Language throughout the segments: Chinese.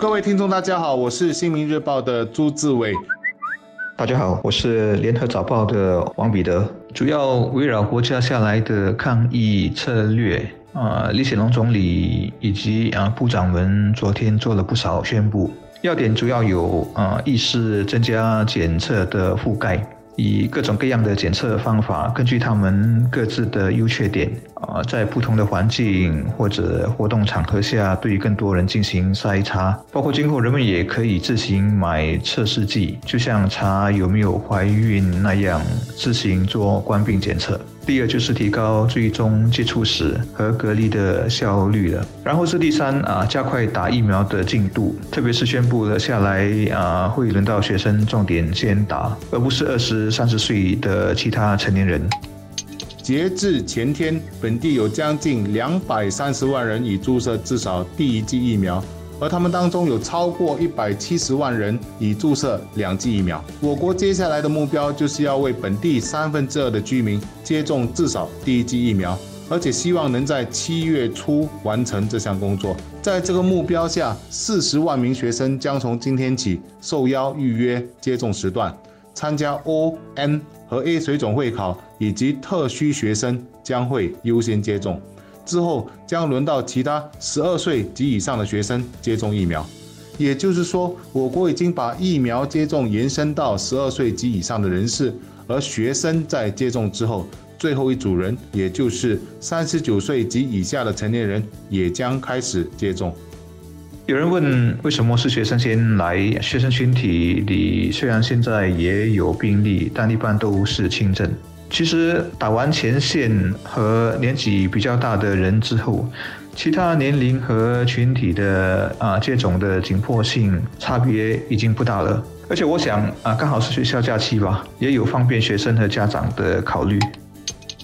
各位听众，大家好，我是新民日报的朱志伟。大家好，我是联合早报的王彼得。主要围绕国家下来的抗疫策略，啊，李显龙总理以及啊部长们昨天做了不少宣布，要点主要有啊，一是增加检测的覆盖。以各种各样的检测方法，根据他们各自的优缺点，啊，在不同的环境或者活动场合下，对更多人进行筛查。包括今后人们也可以自行买测试剂，就像查有没有怀孕那样，自行做冠病检测。第二就是提高追踪接触史和隔离的效率了。然后是第三啊，加快打疫苗的进度，特别是宣布了下来啊，会轮到学生重点先打，而不是二十三十岁的其他成年人。截至前天，本地有将近两百三十万人已注射至少第一剂疫苗。而他们当中有超过一百七十万人已注射两剂疫苗。我国接下来的目标就是要为本地三分之二的居民接种至少第一剂疫苗，而且希望能在七月初完成这项工作。在这个目标下，四十万名学生将从今天起受邀预约接种时段，参加 O、N 和 A 水准会考以及特需学生将会优先接种。之后将轮到其他十二岁及以上的学生接种疫苗，也就是说，我国已经把疫苗接种延伸到十二岁及以上的人士，而学生在接种之后，最后一组人，也就是三十九岁及以下的成年人，也将开始接种。有人问，为什么是学生先来？学生群体里虽然现在也有病例，但一般都是轻症。其实打完前线和年纪比较大的人之后，其他年龄和群体的啊接种的紧迫性差别已经不大了。而且我想啊，刚好是学校假期吧，也有方便学生和家长的考虑。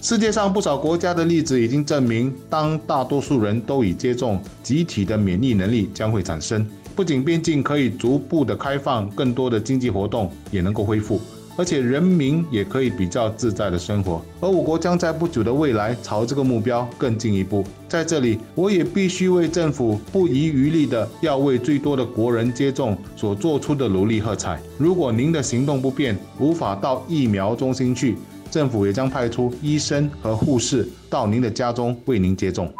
世界上不少国家的例子已经证明，当大多数人都已接种，集体的免疫能力将会产生，不仅边境可以逐步的开放，更多的经济活动也能够恢复。而且人民也可以比较自在的生活，而我国将在不久的未来朝这个目标更进一步。在这里，我也必须为政府不遗余力的要为最多的国人接种所做出的努力喝彩。如果您的行动不便，无法到疫苗中心去，政府也将派出医生和护士到您的家中为您接种。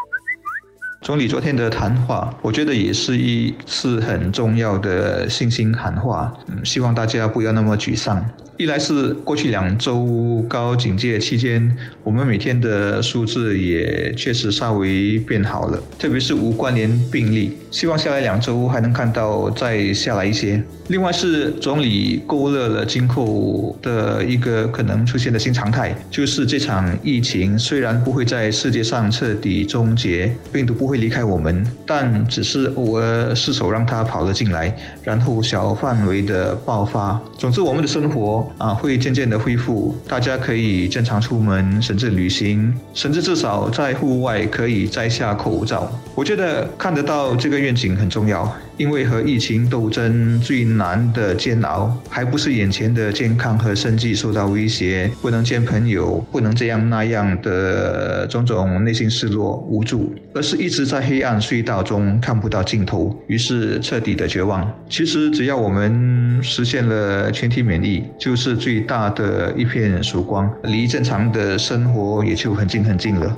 总理昨天的谈话，我觉得也是一次很重要的信心喊话。嗯，希望大家不要那么沮丧。一来是过去两周高警戒期间，我们每天的数字也确实稍微变好了，特别是无关联病例。希望下来两周还能看到再下来一些。另外是总理勾勒了今后的一个可能出现的新常态，就是这场疫情虽然不会在世界上彻底终结，病毒不会离开我们，但只是偶尔失手让它跑了进来，然后小范围的爆发。总之，我们的生活。啊，会渐渐的恢复，大家可以正常出门，甚至旅行，甚至至少在户外可以摘下口罩。我觉得看得到这个愿景很重要。因为和疫情斗争最难的煎熬，还不是眼前的健康和生计受到威胁，不能见朋友，不能这样那样的种种内心失落无助，而是一直在黑暗隧道中看不到尽头，于是彻底的绝望。其实只要我们实现了全体免疫，就是最大的一片曙光，离正常的生活也就很近很近了。